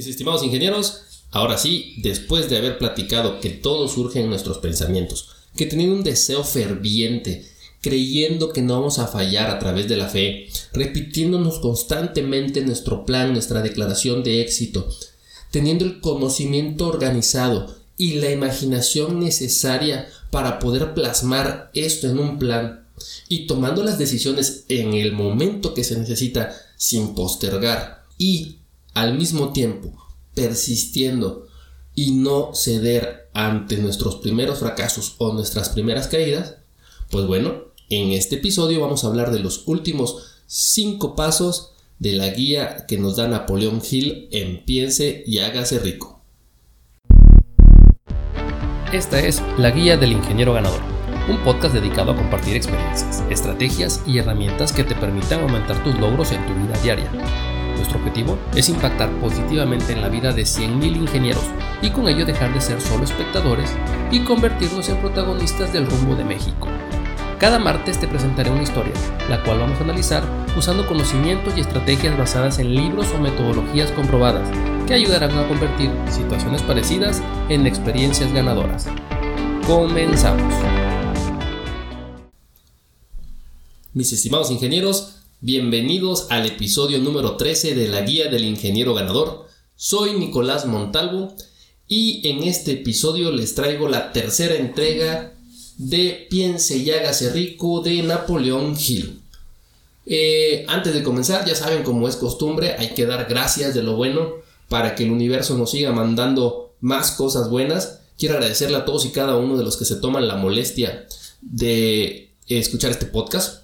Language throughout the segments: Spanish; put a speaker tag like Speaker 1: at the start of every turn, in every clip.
Speaker 1: Mis estimados ingenieros, ahora sí, después de haber platicado que todo surge en nuestros pensamientos, que teniendo un deseo ferviente, creyendo que no vamos a fallar a través de la fe, repitiéndonos constantemente nuestro plan, nuestra declaración de éxito, teniendo el conocimiento organizado y la imaginación necesaria para poder plasmar esto en un plan y tomando las decisiones en el momento que se necesita sin postergar y al mismo tiempo persistiendo y no ceder ante nuestros primeros fracasos o nuestras primeras caídas, pues bueno, en este episodio vamos a hablar de los últimos 5 pasos de la guía que nos da Napoleón Hill en Piense y hágase rico.
Speaker 2: Esta es La Guía del Ingeniero Ganador, un podcast dedicado a compartir experiencias, estrategias y herramientas que te permitan aumentar tus logros en tu vida diaria nuestro objetivo es impactar positivamente en la vida de 100.000 ingenieros y con ello dejar de ser solo espectadores y convertirnos en protagonistas del rumbo de México. Cada martes te presentaré una historia, la cual vamos a analizar usando conocimientos y estrategias basadas en libros o metodologías comprobadas que ayudarán a convertir situaciones parecidas en experiencias ganadoras. Comenzamos.
Speaker 1: Mis estimados ingenieros, Bienvenidos al episodio número 13 de la Guía del Ingeniero Ganador. Soy Nicolás Montalvo y en este episodio les traigo la tercera entrega de Piense y hágase rico de Napoleón Hill. Eh, antes de comenzar, ya saben como es costumbre, hay que dar gracias de lo bueno para que el universo nos siga mandando más cosas buenas. Quiero agradecerle a todos y cada uno de los que se toman la molestia de escuchar este podcast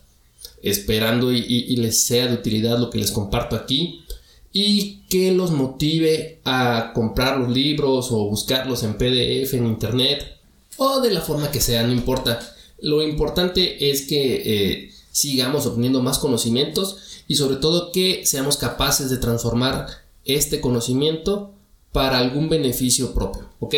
Speaker 1: esperando y, les sea de utilidad lo que les comparto aquí y que los motive a comprar los libros o buscarlos en PDF en internet o de la forma que sea, no importa. Lo importante es que eh, sigamos obteniendo más conocimientos y sobre todo que seamos capaces de transformar este conocimiento para algún beneficio propio, ¿ok?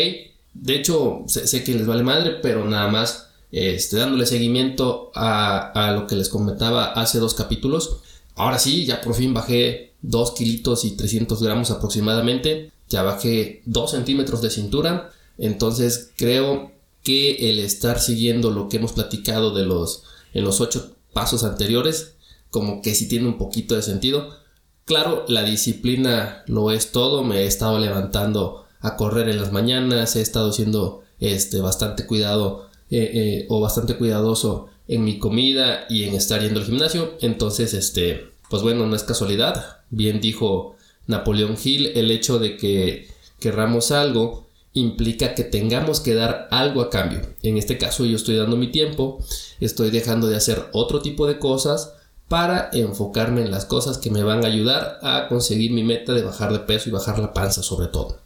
Speaker 1: De hecho, sé que les vale madre, pero nada más este, dándole seguimiento a, lo que les comentaba hace dos capítulos. Ahora sí, ya por fin bajé 2 kilitos y 300 gramos aproximadamente. Ya bajé 2 centímetros de cintura. Entonces creo que el estar siguiendo lo que hemos platicado de los, en los 8 pasos anteriores, como que sí tiene un poquito de sentido. Claro, la disciplina lo es todo. Me he estado levantando a correr en las mañanas. He estado siendo este, bastante cuidado eh, eh, o bastante cuidadoso en mi comida y en estar yendo al gimnasio. Entonces, este, pues bueno, no es casualidad. Bien dijo Napoleón Hill, el hecho de que querramos algo implica que tengamos que dar algo a cambio. En este caso yo estoy dando mi tiempo, estoy dejando de hacer otro tipo de cosas para enfocarme en las cosas que me van a ayudar a conseguir mi meta de bajar de peso y bajar la panza sobre todo.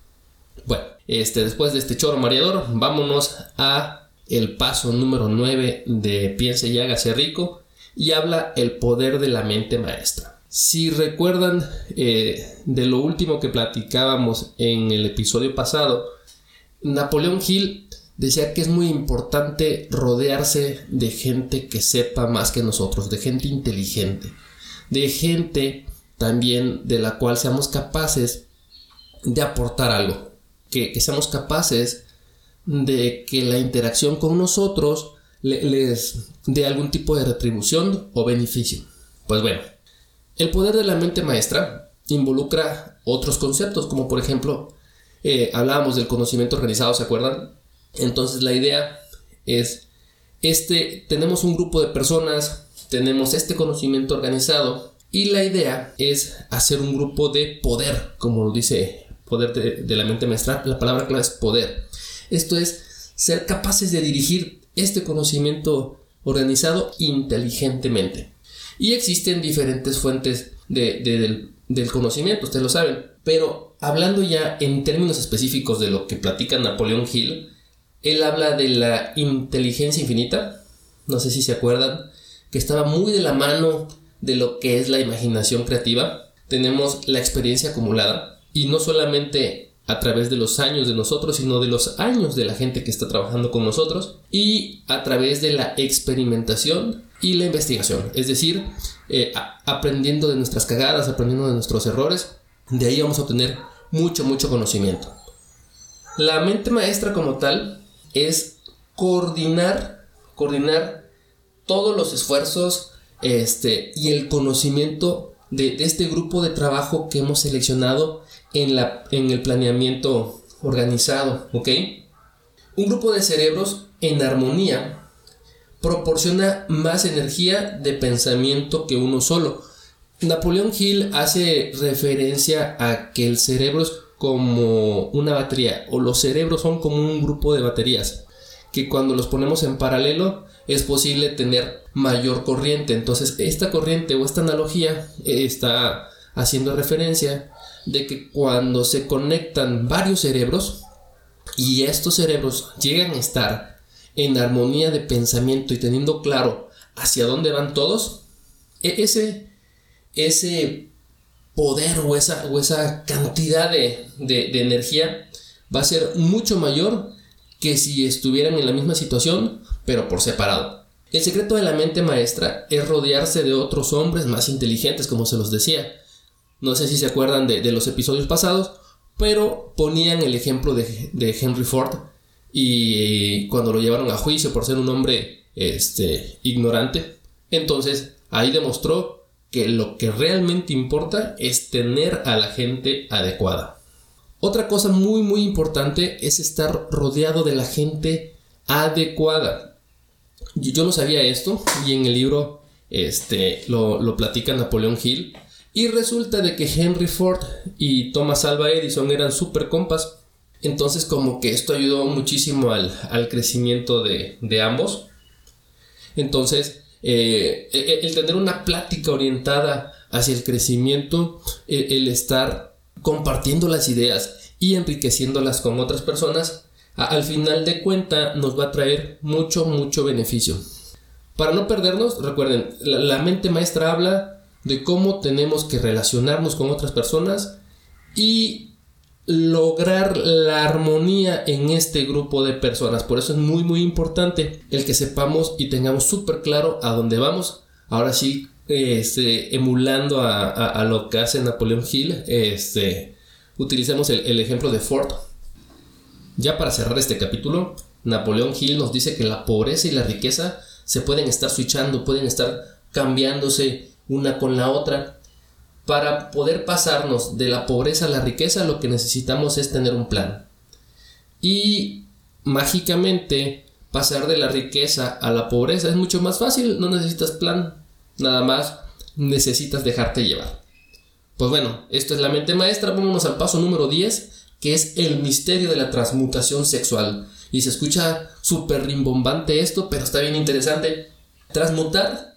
Speaker 1: Bueno, este, después de este choro mareador, vámonos a el paso número 9 de Piense y hágase rico y habla el poder de la mente maestra. Si recuerdan eh, de lo último que platicábamos en el episodio pasado, Napoleón Hill decía que es muy importante rodearse de gente que sepa más que nosotros, de gente inteligente, de gente también de la cual seamos capaces de aportar algo, que, que seamos capaces de que la interacción con nosotros les dé algún tipo de retribución o beneficio. Pues bueno, el poder de la mente maestra involucra otros conceptos, como por ejemplo, eh, hablábamos del conocimiento organizado, ¿se acuerdan? Entonces la idea es, este, tenemos un grupo de personas, tenemos este conocimiento organizado y la idea es hacer un grupo de poder, como lo dice poder de, de la mente maestra, la palabra clave es poder. Esto es ser capaces de dirigir este conocimiento organizado inteligentemente. Y existen diferentes fuentes del, del, conocimiento, ustedes lo saben. Pero hablando ya en términos específicos de lo que platica Napoleón Hill, él habla de la inteligencia infinita. No sé si se acuerdan, que estaba muy de la mano de lo que es la imaginación creativa. Tenemos la experiencia acumulada y no solamente a través de los años de nosotros, sino de los años de la gente que está trabajando con nosotros y a través de la experimentación y la investigación. Es decir, eh, aprendiendo de nuestras cagadas, aprendiendo de nuestros errores. De ahí vamos a obtener mucho, mucho conocimiento. La mente maestra como tal es coordinar, coordinar todos los esfuerzos este, y el conocimiento de, este grupo de trabajo que hemos seleccionado en, la, en el planeamiento organizado. Un grupo de cerebros en armonía proporciona más energía de pensamiento que uno solo. Napoleón Hill hace referencia a que el cerebro es como una batería o los cerebros son como un grupo de baterías que cuando los ponemos en paralelo es posible tener mayor corriente. Entonces esta corriente o esta analogía está haciendo referencia de que cuando se conectan varios cerebros y estos cerebros llegan a estar en armonía de pensamiento y teniendo claro hacia dónde van todos, e-, ese, ese poder o esa, o esa cantidad de, de, energía va a ser mucho mayor que si estuvieran en la misma situación, pero por separado. El secreto de la mente maestra es rodearse de otros hombres más inteligentes, como se los decía. No sé si se acuerdan de, los episodios pasados, pero ponían el ejemplo de, Henry Ford y cuando lo llevaron a juicio por ser un hombre este, ignorante. Entonces ahí demostró que lo que realmente importa es tener a la gente adecuada. Otra cosa muy muy importante es estar rodeado de la gente adecuada. Yo, no sabía esto y en el libro este, lo, lo platica Napoleón Hill y resulta de que Henry Ford y Thomas Alva Edison eran super compas. Entonces como que esto ayudó muchísimo al, crecimiento de, de ambos. Entonces eh, e, e, el tener una plática orientada hacia el crecimiento, el, estar compartiendo las ideas y enriqueciéndolas con otras personas, al final de cuenta nos va a traer mucho, mucho beneficio. Para no perdernos, recuerden, la mente maestra habla de cómo tenemos que relacionarnos con otras personas y lograr la armonía en este grupo de personas. Por eso es muy muy importante el que sepamos y tengamos súper claro a dónde vamos. Ahora sí, este, emulando a, lo que hace Napoleón Hill, este, utilicemos el, el ejemplo de Ford. Ya para cerrar este capítulo, Napoleón Hill nos dice que la pobreza y la riqueza se pueden estar switchando, pueden estar cambiándose una con la otra para poder pasarnos de la pobreza a la riqueza, lo que necesitamos es tener un plan. Y mágicamente pasar de la riqueza a la pobreza es mucho más fácil, no necesitas plan, nada más necesitas dejarte llevar. Pues bueno, esto es la mente maestra, vámonos al paso número 10, que es el misterio de la transmutación sexual. Y se escucha súper rimbombante esto, pero está bien interesante. Transmutar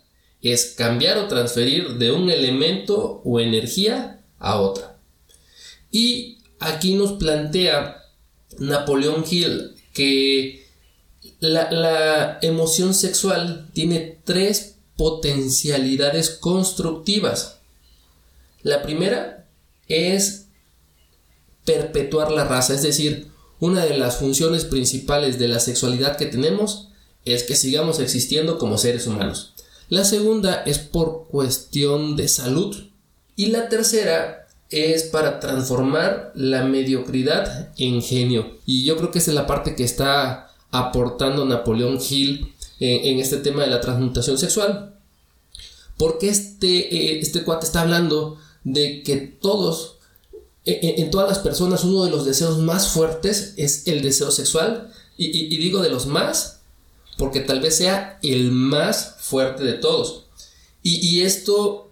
Speaker 1: es cambiar o transferir de un elemento o energía a otra. Y aquí nos plantea Napoleón Hill que la, emoción sexual tiene tres potencialidades constructivas. La primera es perpetuar la raza, es decir, una de las funciones principales de la sexualidad que tenemos es que sigamos existiendo como seres humanos. La segunda es por cuestión de salud. Y la tercera es para transformar la mediocridad en genio. Y yo creo que esa es la parte que está aportando Napoleón Hill en, este tema de la transmutación sexual. Porque este, eh, este cuate está hablando de que todos, e, e, en, todas las personas, uno de los deseos más fuertes es el deseo sexual. y digo de los más porque tal vez sea el más fuerte de todos. Y, esto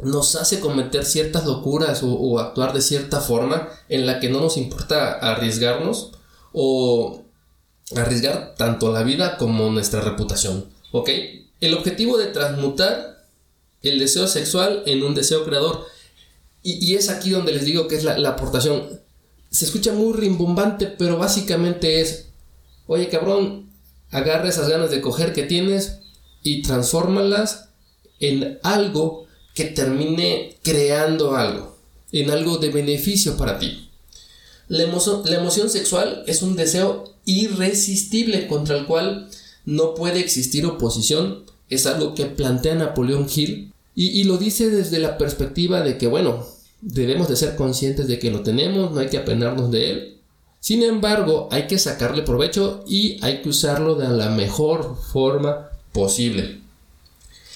Speaker 1: nos hace cometer ciertas locuras o, actuar de cierta forma en la que no nos importa arriesgarnos o arriesgar tanto la vida como nuestra reputación. ¿Ok? El objetivo de transmutar el deseo sexual en un deseo creador. Y, es aquí donde les digo que es la, la aportación. Se escucha muy rimbombante, pero básicamente es, oye cabrón, agarra esas ganas de coger que tienes y transfórmalas en algo que termine creando algo, en algo de beneficio para ti. La, emoción sexual es un deseo irresistible contra el cual no puede existir oposición. Es algo que plantea Napoleón Hill y, y, lo dice desde la perspectiva de que, bueno, debemos de ser conscientes de que lo tenemos, no hay que apenarnos de él. Sin embargo, hay que sacarle provecho y hay que usarlo de la mejor forma posible.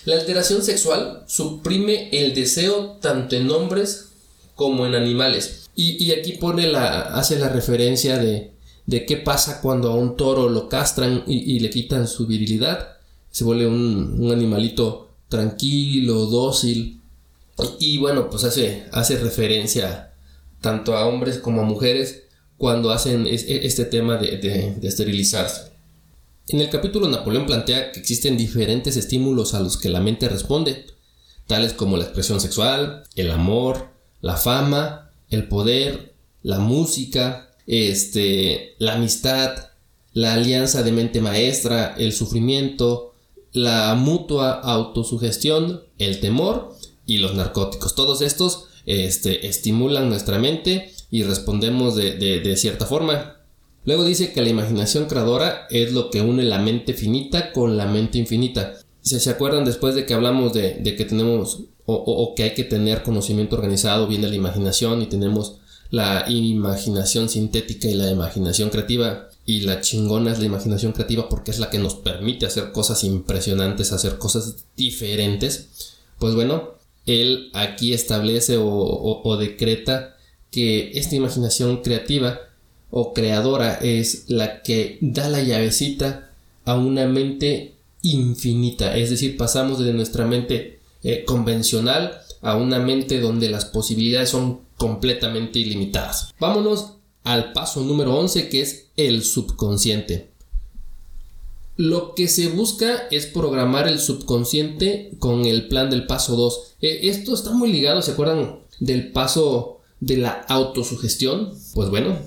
Speaker 1: La alteración sexual suprime el deseo tanto en hombres como en animales. Y, aquí pone la, hace la referencia de, de, qué pasa cuando a un toro lo castran y, le quitan su virilidad. Se vuelve un, un animalito tranquilo, dócil, y bueno, pues hace, hace referencia tanto a hombres como a mujeres cuando hacen e, este tema de, esterilizarse. En el capítulo Napoleón plantea que existen diferentes estímulos a los que la mente responde, tales como la expresión sexual, el amor, la fama, el poder, la música, este, la amistad, la alianza de mente maestra, el sufrimiento, la mutua autosugestión, el temor y los narcóticos. Todos estos este, estimulan nuestra mente y respondemos de, cierta forma. Luego dice que la imaginación creadora es lo que une la mente finita con la mente infinita. Si se acuerdan después de que hablamos de, que tenemos o, que hay que tener conocimiento organizado, viene la imaginación y tenemos la imaginación sintética y la imaginación creativa. Y la chingona es la imaginación creativa porque es la que nos permite hacer cosas impresionantes, hacer cosas diferentes. Pues bueno, él aquí establece o, decreta que esta imaginación creativa o creadora es la que da la llavecita a una mente infinita, es decir, pasamos de nuestra mente eh, convencional a una mente donde las posibilidades son completamente ilimitadas. Vámonos al paso número 11 que es el subconsciente. Lo que se busca es programar el subconsciente con el plan del paso 2. Eh, esto está muy ligado, ¿se acuerdan del paso de la autosugestión? Pues bueno,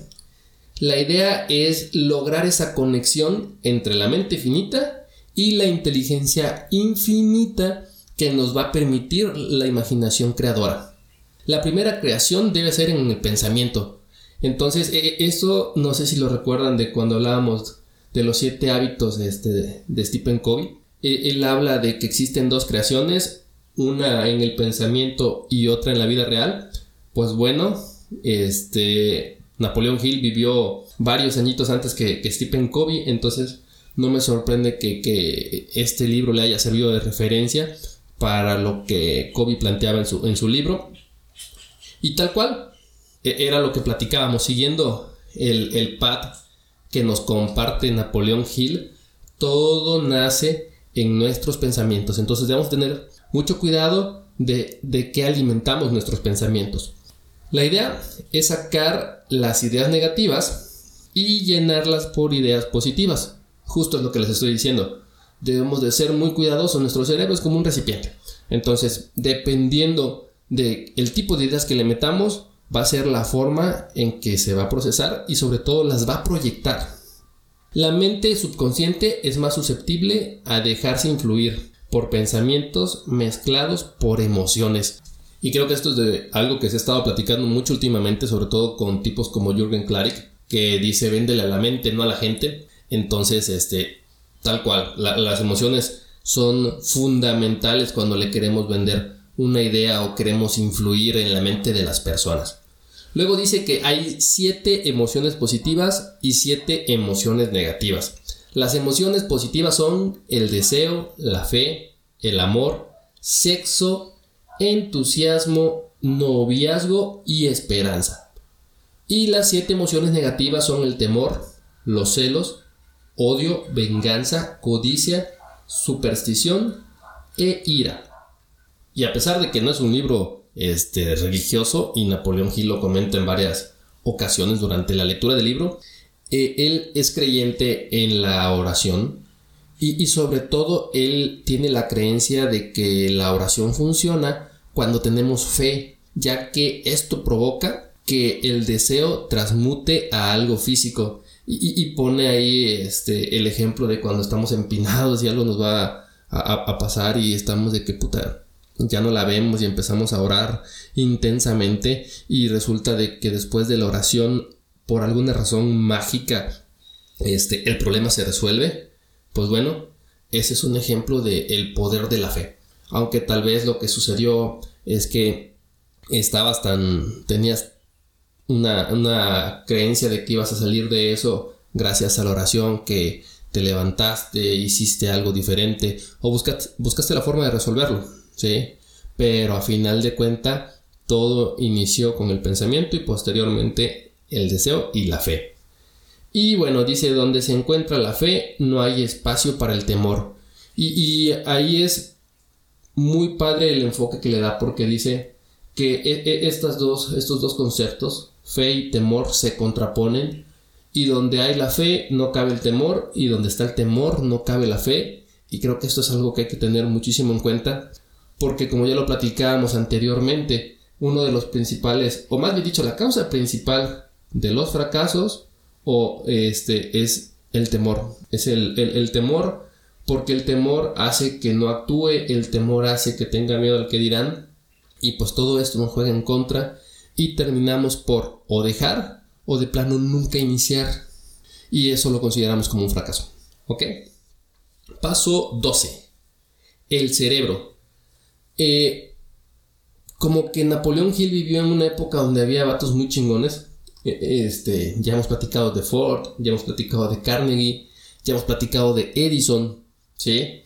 Speaker 1: la idea es lograr esa conexión entre la mente finita y la inteligencia infinita que nos va a permitir la imaginación creadora. La primera creación debe ser en el pensamiento. Entonces, eh, esto no sé si lo recuerdan de cuando hablábamos de los siete hábitos de, este, de Stephen Covey. E, él, habla de que existen dos creaciones, una en el pensamiento y otra en la vida real. Pues bueno, este Napoleón Hill vivió varios añitos antes que, Stephen Covey, entonces no me sorprende que, este libro le haya servido de referencia para lo que Covey planteaba en su, en su libro. Y tal cual, e, era lo que platicábamos, siguiendo el, el pad que nos comparte Napoleón Hill, todo nace en nuestros pensamientos. Entonces debemos tener mucho cuidado de, de qué alimentamos nuestros pensamientos. La idea es sacar las ideas negativas y llenarlas por ideas positivas. Justo es lo que les estoy diciendo. Debemos de ser muy cuidadosos. Nuestro cerebro es como un recipiente. Entonces, dependiendo del el tipo de ideas que le metamos, va a ser la forma en que se va a procesar y sobre todo las va a proyectar. La mente subconsciente es más susceptible a dejarse influir por pensamientos mezclados por emociones. Y creo que esto es algo que se ha estado platicando mucho últimamente, sobre todo con tipos como Jürgen Klarik, que dice véndele a la mente, no a la gente. Entonces, este, tal cual, las emociones son fundamentales cuando le queremos vender una idea o queremos influir en la mente de las personas. Luego dice que hay siete emociones positivas y siete emociones negativas. Las emociones positivas son el deseo, la fe, el amor, sexo, entusiasmo, noviazgo y esperanza. Y las siete emociones negativas son el temor, los celos, odio, venganza, codicia, superstición e ira. Y a pesar de que no es un libro este, religioso y Napoleón Hill lo comenta en varias ocasiones durante la lectura del libro. Eh, él es creyente en la oración y, y, sobre todo él tiene la creencia de que la oración funciona cuando tenemos fe, ya que esto provoca que el deseo transmute a algo físico. Y, pone ahí este, el ejemplo de cuando estamos empinados y algo nos va a, pasar y estamos de que puta, ya no la vemos y empezamos a orar intensamente y resulta de que después de la oración por alguna razón mágica este el problema se resuelve pues bueno ese es un ejemplo del el poder de la fe aunque tal vez lo que sucedió es que estabas tan, tenías una, una creencia de que ibas a salir de eso gracias a la oración, que te levantaste, hiciste algo diferente o buscaste, buscaste la forma de resolverlo, ¿sí? Pero a final de cuenta todo inició con el pensamiento y posteriormente el deseo y la fe. Y bueno, dice, donde se encuentra la fe no hay espacio para el temor. Y, ahí es muy padre el enfoque que le da porque dice que e, e, estas dos, estos dos conceptos, fe y temor, se contraponen y donde hay la fe no cabe el temor y donde está el temor no cabe la fe y creo que esto es algo que hay que tener muchísimo en cuenta porque como ya lo platicábamos anteriormente uno de los principales o más bien dicho la causa principal de los fracasos o este es el temor es el, el temor porque el temor hace que no actúe el temor hace que tenga miedo al que dirán y pues todo esto nos juega en contra y terminamos por o dejar o de plano nunca iniciar. Y eso lo consideramos como un fracaso. ¿Ok? Paso 12. El cerebro. Eh, como que Napoleón Hill vivió en una época donde había vatos muy chingones. Eh, este, ya hemos platicado de Ford, ya hemos platicado de Carnegie, ya hemos platicado de Edison, ¿sí?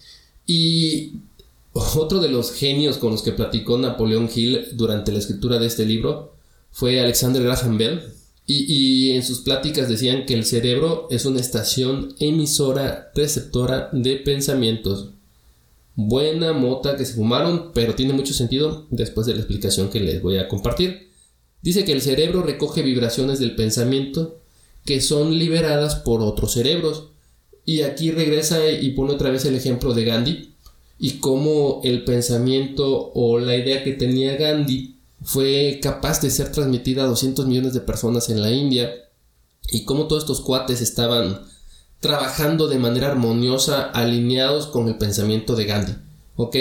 Speaker 1: Y otro de los genios con los que platicó Napoleón Hill durante la escritura de este libro fue Alexander Graham Bell, y, en sus pláticas decían que el cerebro es una estación emisora receptora de pensamientos. Buena mota que se fumaron, pero tiene mucho sentido después de la explicación que les voy a compartir. Dice que el cerebro recoge vibraciones del pensamiento que son liberadas por otros cerebros. Y aquí regresa y pone otra vez el ejemplo de Gandhi y cómo el pensamiento o la idea que tenía Gandhi fue capaz de ser transmitida a 200 millones de personas en la India y cómo todos estos cuates estaban trabajando de manera armoniosa alineados con el pensamiento de Gandhi. ¿Ok?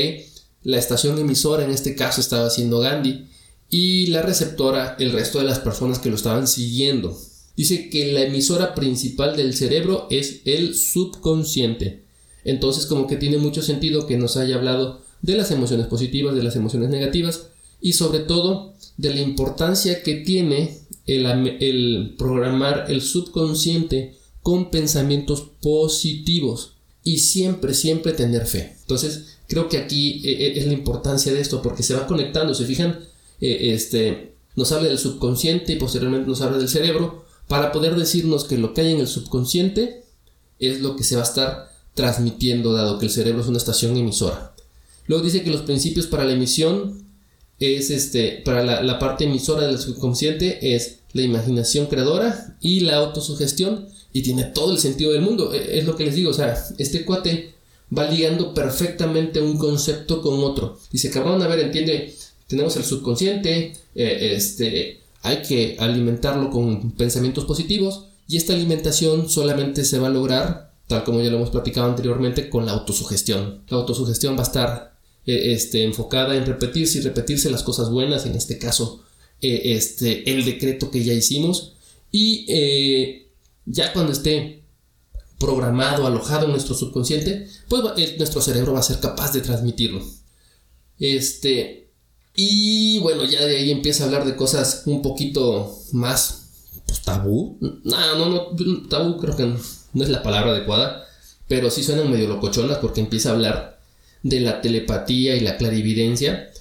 Speaker 1: La estación emisora en este caso estaba siendo Gandhi y la receptora el resto de las personas que lo estaban siguiendo. Dice que la emisora principal del cerebro es el subconsciente. Entonces como que tiene mucho sentido que nos haya hablado de las emociones positivas, de las emociones negativas, y sobre todo de la importancia que tiene el, programar el subconsciente con pensamientos positivos y siempre, siempre tener fe. Entonces, creo que aquí eh, eh, es la importancia de esto porque se va conectando, se fijan, eh, este, nos habla del subconsciente y posteriormente nos habla del cerebro para poder decirnos que lo que hay en el subconsciente es lo que se va a estar transmitiendo dado que el cerebro es una estación emisora. Luego dice que los principios para la emisión es este, para la, parte emisora del subconsciente es la imaginación creadora y la autosugestión y tiene todo el sentido del mundo. E, es lo que les digo, o sea, este cuate va ligando perfectamente un concepto con otro. Dice, cabrón, a ver, entiende, tenemos el subconsciente, eh, este, hay que alimentarlo con pensamientos positivos y esta alimentación solamente se va a lograr, tal como ya lo hemos platicado anteriormente, con la autosugestión. La autosugestión va a estar eh, este, enfocada en repetirse y repetirse las cosas buenas, en este caso eh, este, el decreto que ya hicimos y eh, ya cuando esté programado, alojado en nuestro subconsciente, pues nuestro cerebro va a ser capaz de transmitirlo. Este, y bueno, ya de ahí empieza a hablar de cosas un poquito más pues, tabú. No, no, no, tabú creo que no, es la palabra adecuada, pero sí suenan medio locochonas porque empieza a hablar de la telepatía y la clarividencia.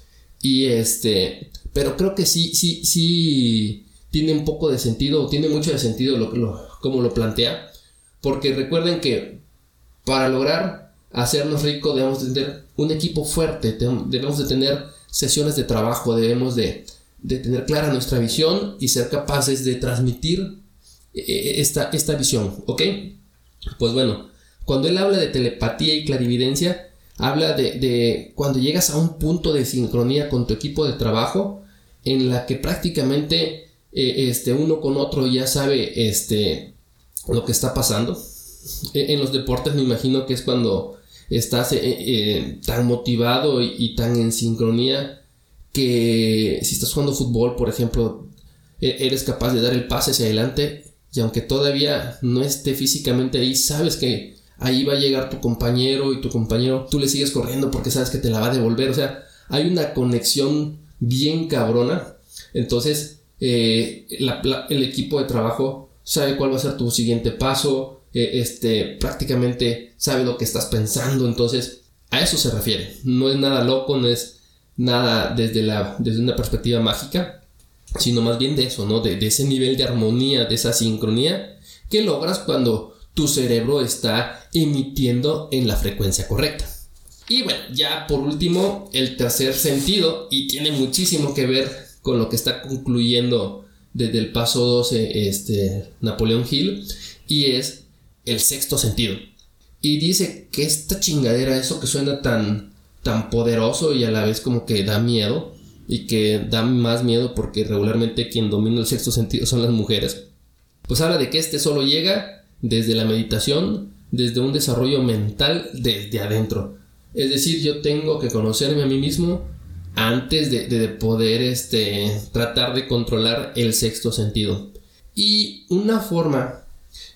Speaker 1: Y este, pero creo que sí, sí, sí tiene un poco de sentido, tiene mucho de sentido lo, lo, como lo plantea. Porque recuerden que para lograr hacernos ricos debemos tener un equipo fuerte, debemos de tener sesiones de trabajo, debemos de, de tener clara nuestra visión y ser capaces de transmitir eh, esta, esta visión, ¿ok? Pues bueno, cuando él habla de telepatía y clarividencia, habla de, cuando llegas a un punto de sincronía con tu equipo de trabajo en la que prácticamente eh, este, uno con otro ya sabe este, lo que está pasando. E, en los deportes me imagino que es cuando estás eh, eh, tan motivado y, tan en sincronía que si estás jugando fútbol, por ejemplo, e, eres capaz de dar el pase hacia adelante y aunque todavía no esté físicamente ahí, sabes que ahí va a llegar tu compañero y tu compañero, tú le sigues corriendo porque sabes que te la va a devolver. O sea, hay una conexión bien cabrona. Entonces, eh, el equipo de trabajo sabe cuál va a ser tu siguiente paso, eh, este, prácticamente sabe lo que estás pensando, entonces a eso se refiere. No es nada loco, no es nada desde, la, desde una perspectiva mágica, sino más bien de eso, ¿no? De, de ese nivel de armonía, de esa sincronía que logras cuando tu cerebro está emitiendo en la frecuencia correcta. Y bueno, ya por último, el tercer sentido, y tiene muchísimo que ver con lo que está concluyendo desde el paso 12 este, Napoleón Hill, y es el sexto sentido. Y dice que esta chingadera, eso que suena tan, tan poderoso y a la vez como que da miedo, y que da más miedo porque regularmente quien domina el sexto sentido son las mujeres, pues habla de que este solo llega desde la meditación, desde un desarrollo mental desde adentro. Es decir, yo tengo que conocerme a mí mismo antes de, poder este, tratar de controlar el sexto sentido. Y una forma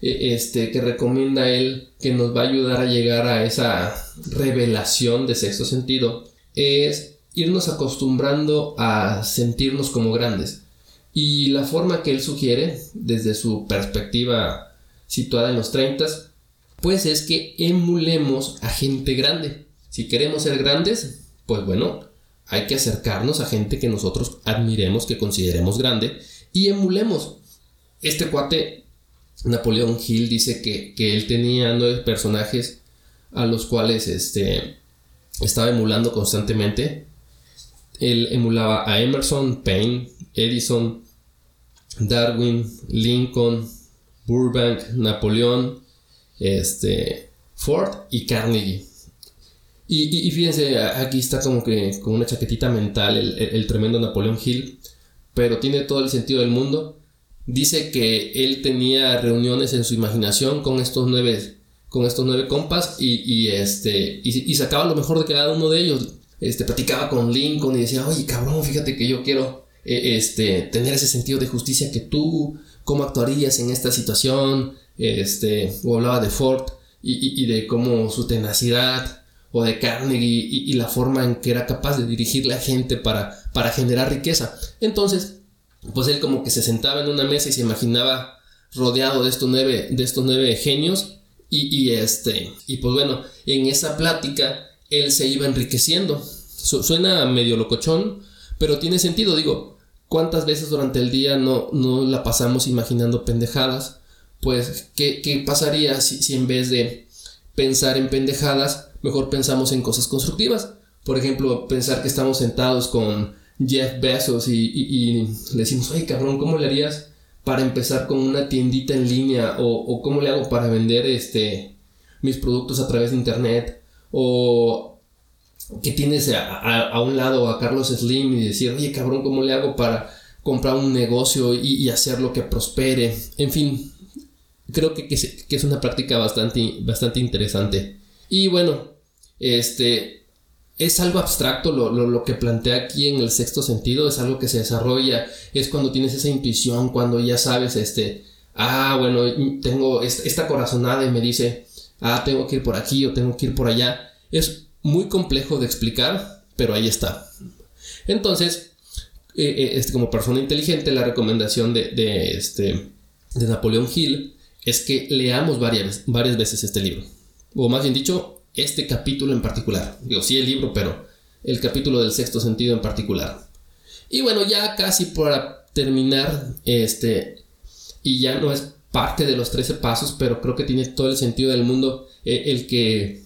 Speaker 1: este, que recomienda él que nos va a ayudar a llegar a esa revelación de sexto sentido es irnos acostumbrando a sentirnos como grandes. Y la forma que él sugiere, desde su perspectiva situada en los 30, pues es que emulemos a gente grande. Si queremos ser grandes, pues bueno, hay que acercarnos a gente que nosotros admiremos, que consideremos grande y emulemos. Este cuate, Napoleón Hill, dice que, él tenía nueve personajes a los cuales este, estaba emulando constantemente. Él emulaba a Emerson, Payne, Edison, Darwin, Lincoln, Burbank, Napoleón, este, Ford y Carnegie. Y, fíjense, aquí está como que con una chaquetita mental el, tremendo Napoleón Hill, pero tiene todo el sentido del mundo. Dice que él tenía reuniones en su imaginación con estos nueve, con estos nueve compas y, este, y, sacaba lo mejor de cada uno de ellos. Este, platicaba con Lincoln y decía, oye cabrón, fíjate que yo quiero eh, este, tener ese sentido de justicia que tú, cómo actuarías en esta situación, este, o hablaba de Ford y de cómo su tenacidad o de Carnegie y, la forma en que era capaz de dirigir la gente para, para generar riqueza. Entonces, pues él como que se sentaba en una mesa y se imaginaba rodeado de estos nueve, de estos nueve genios y, este, y pues bueno, en esa plática él se iba enriqueciendo. suena medio locochón, pero tiene sentido, digo, ¿cuántas veces durante el día no, no la pasamos imaginando pendejadas? Pues, ¿qué, qué pasaría si, si en vez de pensar en pendejadas, mejor pensamos en cosas constructivas. Por ejemplo, pensar que estamos sentados con Jeff Bezos y, le decimos, oye cabrón, ¿cómo le harías para empezar con una tiendita en línea? O, cómo le hago para vender este, mis productos a través de internet? O que tienes a, un lado a Carlos Slim y decir, oye cabrón, ¿cómo le hago para comprar un negocio y, hacerlo que prospere? En fin, creo que, que, es una práctica bastante, bastante interesante. Y bueno, este, es algo abstracto lo, que plantea aquí en el sexto sentido, es algo que se desarrolla, es cuando tienes esa intuición, cuando ya sabes, este, ah, bueno, tengo esta, corazonada y me dice, ah, tengo que ir por aquí o tengo que ir por allá. Es muy complejo de explicar, pero ahí está. Entonces, eh, eh, este, como persona inteligente, la recomendación de, de, este, de Napoleón Hill es que leamos varias, varias veces este libro. O más bien dicho, este capítulo en particular. Digo, sí el libro, pero el capítulo del sexto sentido en particular. Y bueno, ya casi para terminar, este, y ya no es parte de los 13 pasos, pero creo que tiene todo el sentido del mundo eh, el que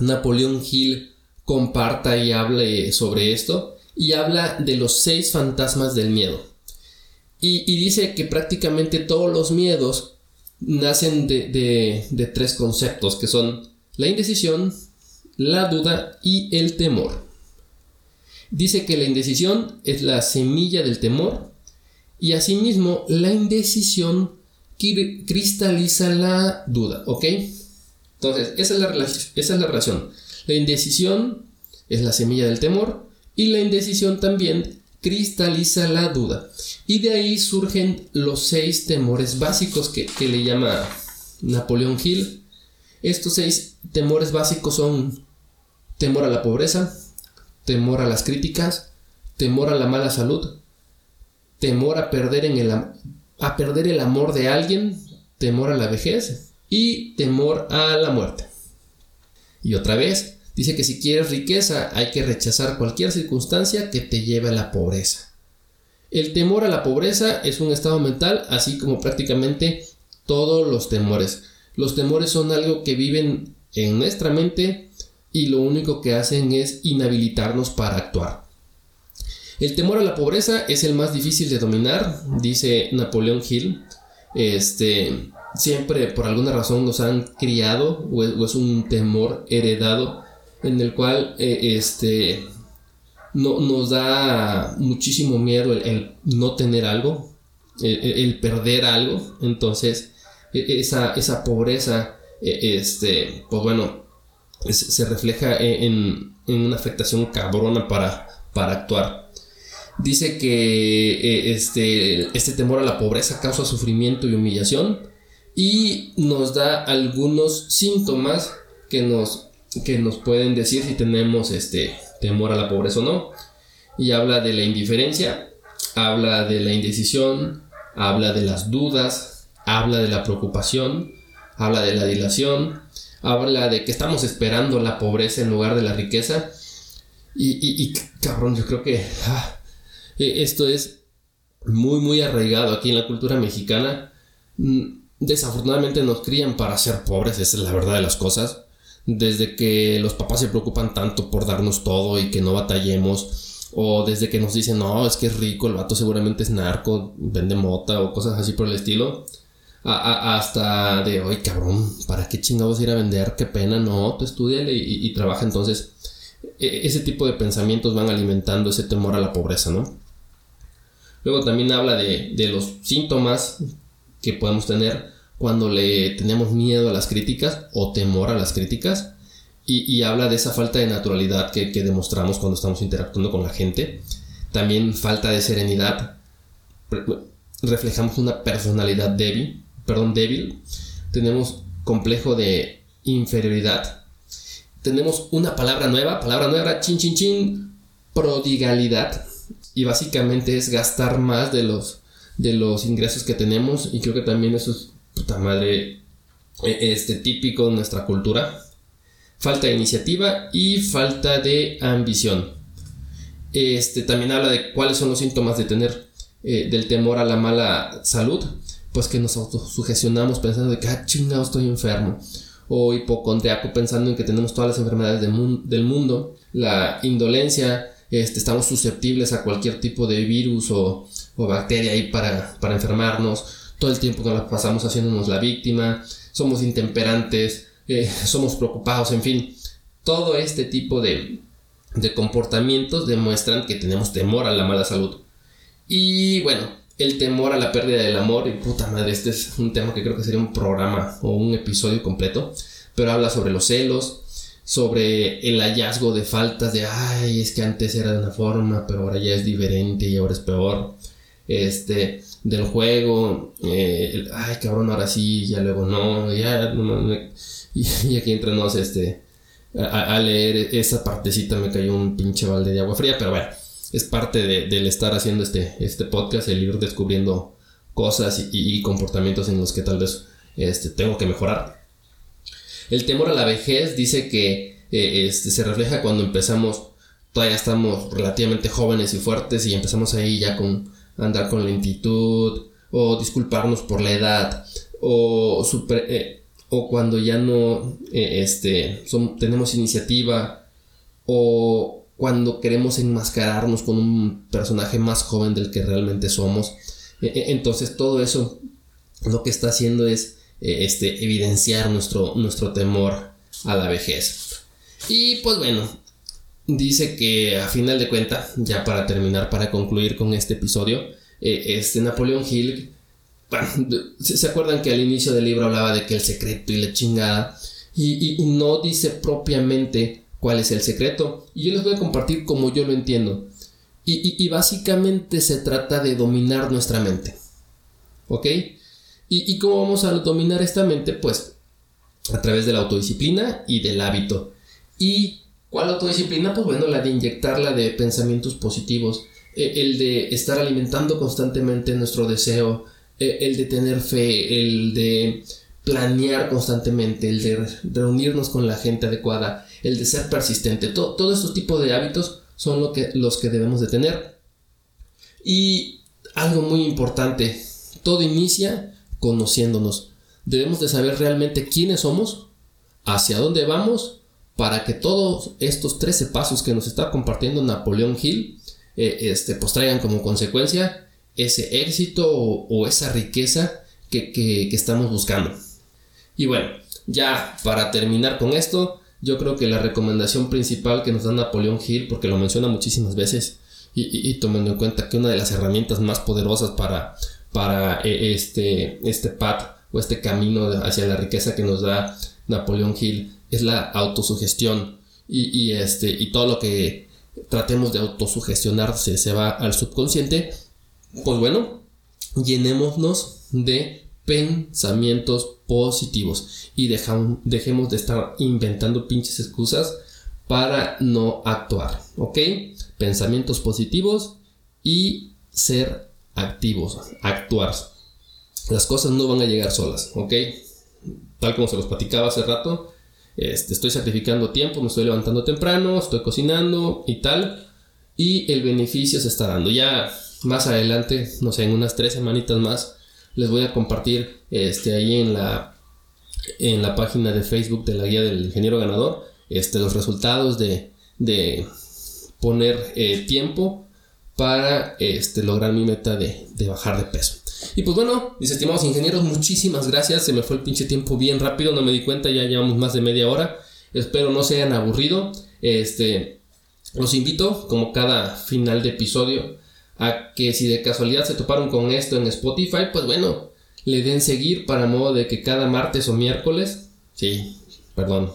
Speaker 1: Napoleón Hill comparta y hable sobre esto, y habla de los seis fantasmas del miedo. Y, dice que prácticamente todos los miedos nacen de, de tres conceptos, que son la indecisión, la duda y el temor. Dice que la indecisión es la semilla del temor y asimismo la indecisión cristaliza la duda, ¿ok? Entonces, esa es, la esa es la relación. La indecisión es la semilla del temor y la indecisión también cristaliza la duda. Y de ahí surgen los seis temores básicos que, que le llama Napoleón Hill estos seis temores básicos son temor a la pobreza, temor a las críticas, temor a la mala salud, temor a perder, el amor de alguien, temor a la vejez y temor a la muerte. Y otra vez, dice que si quieres riqueza hay que rechazar cualquier circunstancia que te lleve a la pobreza. El temor a la pobreza es un estado mental, así como prácticamente todos los temores. Los temores son algo que viven en nuestra mente y lo único que hacen es inhabilitarnos para actuar. El temor a la pobreza es el más difícil de dominar, dice Napoleón Hill. Este, siempre por alguna razón nos han criado o es, un temor heredado en el cual eh, este, no, nos da muchísimo miedo el, no tener algo, el, perder algo. Entonces, esa, esa pobreza, e, este, pues bueno, se refleja en, en, una afectación cabrona para, para actuar. Dice que este, este temor a la pobreza causa sufrimiento y humillación y nos da algunos síntomas que nos, que nos pueden decir si tenemos este temor a la pobreza o no. Y habla de la indiferencia, habla de la indecisión, habla de las dudas, habla de la preocupación, habla de la dilación, habla de que estamos esperando la pobreza en lugar de la riqueza. Y, cabrón, yo creo que ah, e, esto es muy, muy arraigado aquí en la cultura mexicana. Mm, desafortunadamente nos crían para ser pobres, esa es la verdad de las cosas. Desde que los papás se preocupan tanto por darnos todo y que no batallemos. O desde que nos dicen, no, es que es rico, el vato seguramente es narco, vende mota o cosas así por el estilo. Hasta de, oye cabrón, ¿para qué chingados ir a vender? Qué pena, no, tú estudiale y, y trabaja entonces. E, ese tipo de pensamientos van alimentando ese temor a la pobreza, ¿no? Luego también habla de, los síntomas que podemos tener cuando le tenemos miedo a las críticas o temor a las críticas. Y, habla de esa falta de naturalidad que, demostramos cuando estamos interactuando con la gente. También falta de serenidad. Reflejamos una personalidad débil. Perdón, débil. Tenemos complejo de inferioridad. Tenemos una palabra nueva. Palabra nueva. Chin, chin, chin. Prodigalidad y básicamente es gastar más de los, de los ingresos que tenemos y creo que también eso es puta madre e, este típico de nuestra cultura falta de iniciativa y falta de ambición este también habla de cuáles son los síntomas de tener eh, del temor a la mala salud pues que nos autosugestionamos pensando de que ah, chingado estoy enfermo o hipocondriaco pensando en que tenemos todas las enfermedades del mundo la indolencia este, estamos susceptibles a cualquier tipo de virus o, bacteria ahí para, enfermarnos, todo el tiempo que nos pasamos haciéndonos la víctima, somos intemperantes, eh, somos preocupados, en fin, todo este tipo de, de comportamientos demuestran que tenemos temor a la mala salud. Y bueno, el temor a la pérdida del amor, y puta madre, este es un tema que creo que sería un programa o un episodio completo, pero habla sobre los celos, sobre el hallazgo de faltas de, ay, es que antes era de una forma, pero ahora ya es diferente y ahora es peor. Este, del juego, eh, ay, cabrón, ahora sí, ya luego no, ya, no, y, aquí entramos, este, a, leer esa partecita me cayó un pinche balde de agua fría, pero bueno, es parte del estar haciendo este, este podcast, el ir descubriendo cosas y, comportamientos en los que tal vez este, tengo que mejorar. El temor a la vejez dice que eh, este, se refleja cuando empezamos, todavía estamos relativamente jóvenes y fuertes y empezamos ahí ya con andar con lentitud o disculparnos por la edad o, eh, o cuando ya no eh, este, tenemos iniciativa o cuando queremos enmascararnos con un personaje más joven del que realmente somos. entonces todo eso lo que está haciendo es eh, este, evidenciar nuestro, nuestro temor a la vejez. Y pues bueno, dice que a final de cuentas, ya para terminar, para concluir con este episodio, eh, este Napoleón Hill, ¿se acuerdan que al inicio del libro hablaba de que el secreto y la chingada? Y, no dice propiamente cuál es el secreto. Y yo les voy a compartir como yo lo entiendo. Y, y básicamente se trata de dominar nuestra mente. ¿Ok? ¿Y, cómo vamos a dominar esta mente? Pues a través de la autodisciplina y del hábito. ¿Y cuál autodisciplina? Pues bueno, la de inyectarla de pensamientos positivos, eh, el de estar alimentando constantemente nuestro deseo, eh, el de tener fe, el de planear constantemente, el de reunirnos con la gente adecuada, el de ser persistente. Todo, todo estos tipos de hábitos son lo que, los que debemos de tener. Y algo muy importante, todo inicia conociéndonos. Debemos de saber realmente quiénes somos, hacia dónde vamos, para que todos estos 13 pasos que nos está compartiendo Napoleón Hill, eh, este, pues traigan como consecuencia ese éxito o, esa riqueza que, estamos buscando. Y bueno, ya para terminar con esto, yo creo que la recomendación principal que nos da Napoleón Hill, porque lo menciona muchísimas veces, y, tomando en cuenta que una de las herramientas más poderosas para, para eh, este, este path o este camino hacia la riqueza que nos da Napoleón Hill es la autosugestión. Y, y, este, y todo lo que tratemos de autosugestionarse se va al subconsciente pues bueno, llenémonos de pensamientos positivos y dejemos de estar inventando pinches excusas para no actuar, ¿ok? Pensamientos positivos y ser activos, actuar. Las cosas no van a llegar solas, ¿ok? Tal como se los platicaba hace rato, este, estoy sacrificando tiempo, me estoy levantando temprano, estoy cocinando y tal, y el beneficio se está dando. Ya más adelante, no sé, en unas tres semanitas más, les voy a compartir este, ahí en la, en la página de Facebook de la guía del ingeniero ganador este, los resultados de, de poner eh, tiempo para este, lograr mi meta de, de, bajar de peso. Y pues bueno, mis estimados ingenieros, muchísimas gracias. Se me fue el pinche tiempo bien rápido, no me di cuenta, ya llevamos más de media hora. Espero no se hayan aburrido. Este, los invito, como cada final de episodio, a que si de casualidad se toparon con esto en Spotify, pues bueno, le den seguir para modo de que cada martes o miércoles, sí, perdón,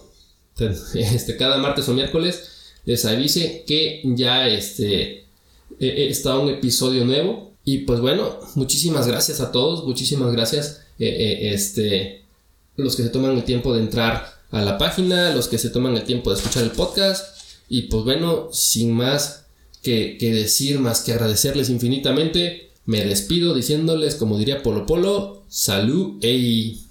Speaker 1: este, cada martes o miércoles les avise que ya este, e, e, está un episodio nuevo. Y pues bueno, muchísimas gracias a todos, muchísimas gracias eh, este, los que se toman el tiempo de entrar a la página, los que se toman el tiempo de escuchar el podcast. Y pues bueno, sin más, que, decir más que agradecerles infinitamente. Me despido diciéndoles, como diría Polo Polo, salud, ey.